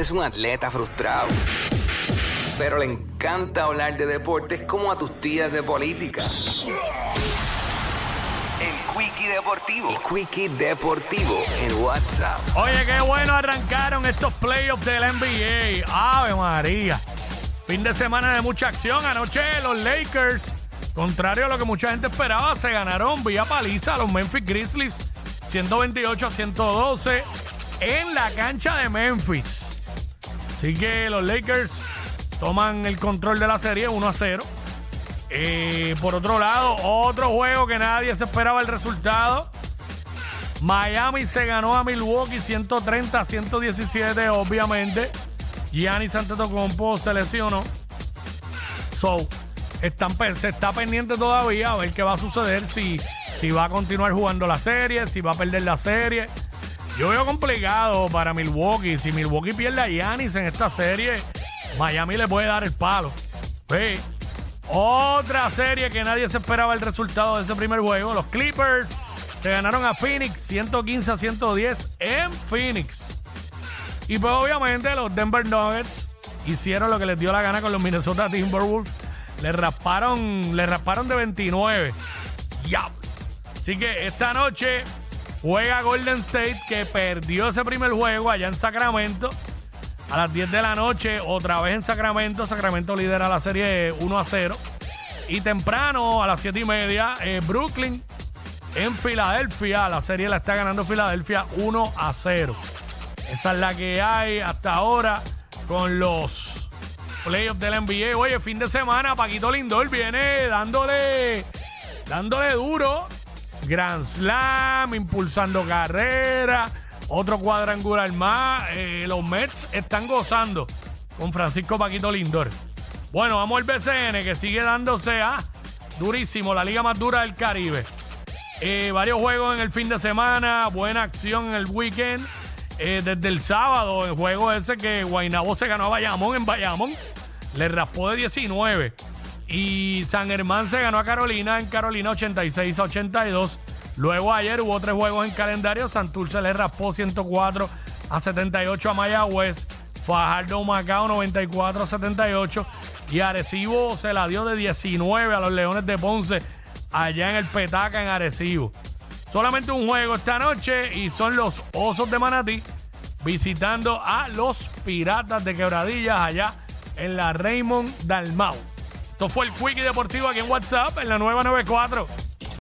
es un atleta frustrado, pero le encanta hablar de deportes como a tus tías de política. El Quickie Deportivo. El Quickie Deportivo en WhatsApp. Oye, qué bueno arrancaron estos playoffs del NBA. Ave María. Fin de semana de mucha acción. Anoche los Lakers, contrario a lo que mucha gente esperaba, se ganaron vía paliza a los Memphis Grizzlies 128 a 112 en la cancha de Memphis. Así que los Lakers toman el control de la serie 1 a 0. Eh, por otro lado, otro juego que nadie se esperaba el resultado. Miami se ganó a Milwaukee 130 a 117, obviamente. Giannis Antetokounmpo se lesionó. So, están, se está pendiente todavía a ver qué va a suceder, si, si va a continuar jugando la serie, si va a perder la serie. Yo veo complicado para Milwaukee. Si Milwaukee pierde a Giannis en esta serie, Miami le puede dar el palo. Sí. Otra serie que nadie se esperaba el resultado de ese primer juego. Los Clippers se ganaron a Phoenix 115 a 110 en Phoenix. Y pues obviamente los Denver Nuggets hicieron lo que les dio la gana con los Minnesota Timberwolves. Le rasparon, le rasparon de 29. Ya. Así que esta noche juega Golden State que perdió ese primer juego allá en Sacramento. A las 10 de la noche, otra vez en Sacramento. Sacramento lidera la serie 1 a 0. Y temprano, a las 7 y media, eh, Brooklyn en Filadelfia. La serie la está ganando Filadelfia 1 a 0. Esa es la que hay hasta ahora con los playoffs del NBA. Oye, fin de semana, Paquito Lindor viene dándole, dándole duro. Grand Slam, impulsando carrera, otro cuadrangular más. Eh, los Mets están gozando con Francisco Paquito Lindor. Bueno, vamos al BCN que sigue dándose a durísimo, la liga más dura del Caribe. Eh, varios juegos en el fin de semana, buena acción en el weekend. Eh, desde el sábado, el juego ese que Guaynabo se ganó a Bayamón en Bayamón, le raspó de 19. Y San Germán se ganó a Carolina en Carolina 86 a 82. Luego ayer hubo tres juegos en calendario. Santurce le raspó 104 a 78 a Mayagüez. Fajardo Macao 94 a 78. Y Arecibo se la dio de 19 a los Leones de Ponce allá en el Petaca en Arecibo. Solamente un juego esta noche y son los Osos de Manatí visitando a los Piratas de Quebradillas allá en la Raymond Dalmau. Esto fue el Quickie Deportivo aquí en WhatsApp en la nueva 94.